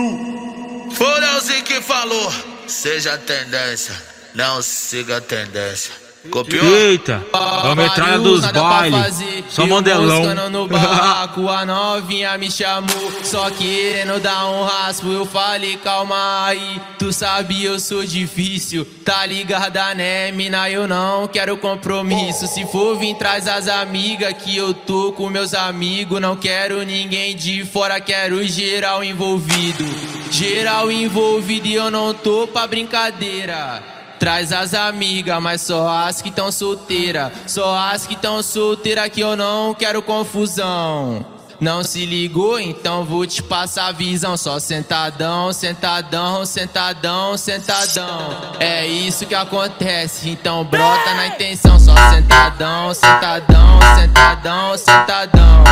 Tu. Foda-se que falou, seja tendência, não siga a tendência. Copiou? Eita, é o metralha dos bailes. Só modelão. no barraco, a novinha me chamou. Só querendo dar um raspo. Eu falei, calma aí. Tu sabe, eu sou difícil. Tá ligada, né, mina? Eu não quero compromisso. Se for vir, traz as amigas. Que eu tô com meus amigos. Não quero ninguém de fora, quero geral envolvido. Geral envolvido e eu não tô pra brincadeira. Traz as amigas, mas só as que tão solteira. Só as que tão solteira que eu não quero confusão. Não se ligou? Então vou te passar a visão. Só sentadão, sentadão, sentadão, sentadão. É isso que acontece. Então brota na intenção. Só sentadão, sentadão, sentadão, sentadão.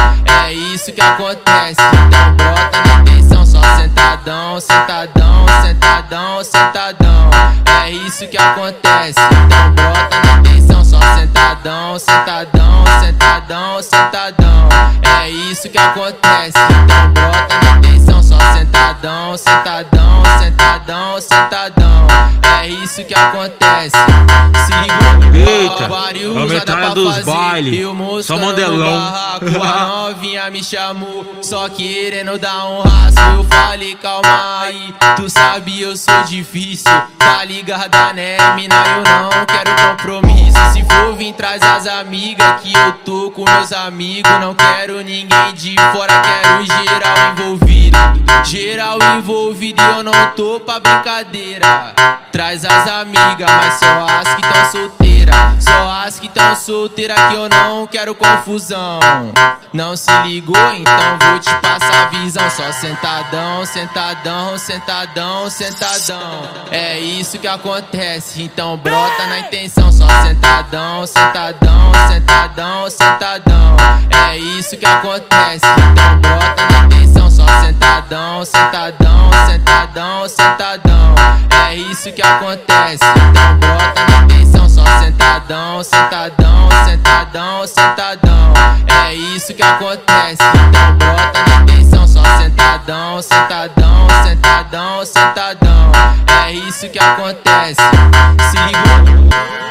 É isso que acontece. Então brota na intenção. Só sentadão, sentadão, sentadão, sentadão isso que acontece. Então brota na atenção, só sentadão, sentadão, sentadão, sentadão. É isso que acontece. Então brota na atenção, só sentadão, sentadão, sentadão, sentadão. É isso que acontece. Sigo Eita, a metralha dos bailes. Só. Barraco, a novinha me chamou, só querendo dar um rasgo. Eu falei, calma aí, tu sabe eu sou difícil. Tá ligada, né, mina? Eu não quero compromisso. Se for vir, traz as amigas. Que eu tô com meus amigos. Não quero ninguém de fora, quero geral envolvido. Geral envolvido e eu não tô pra brincadeira. Traz as amigas, mas só as que tão solteira. Só as que tão solteira que eu não quero confusão. Não se ligou? Então vou te passar a visão. Só sentadão, sentadão, sentadão, sentadão. É isso que acontece. Então brota na intenção. Só sentadão, sentadão, sentadão, sentadão. É isso que acontece. Então brota na intenção. Só sentadão, sentadão, sentadão, sentadão. É isso que acontece. Então brota na intenção. Sentadão, sentadão, sentadão, sentadão. É isso que acontece. Então brota na intenção. Só sentadão, sentadão, sentadão, sentadão. É isso que acontece. Se?